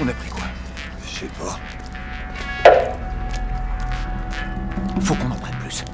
On a pris quoi? Je sais pas. Faut qu'on en prenne plus.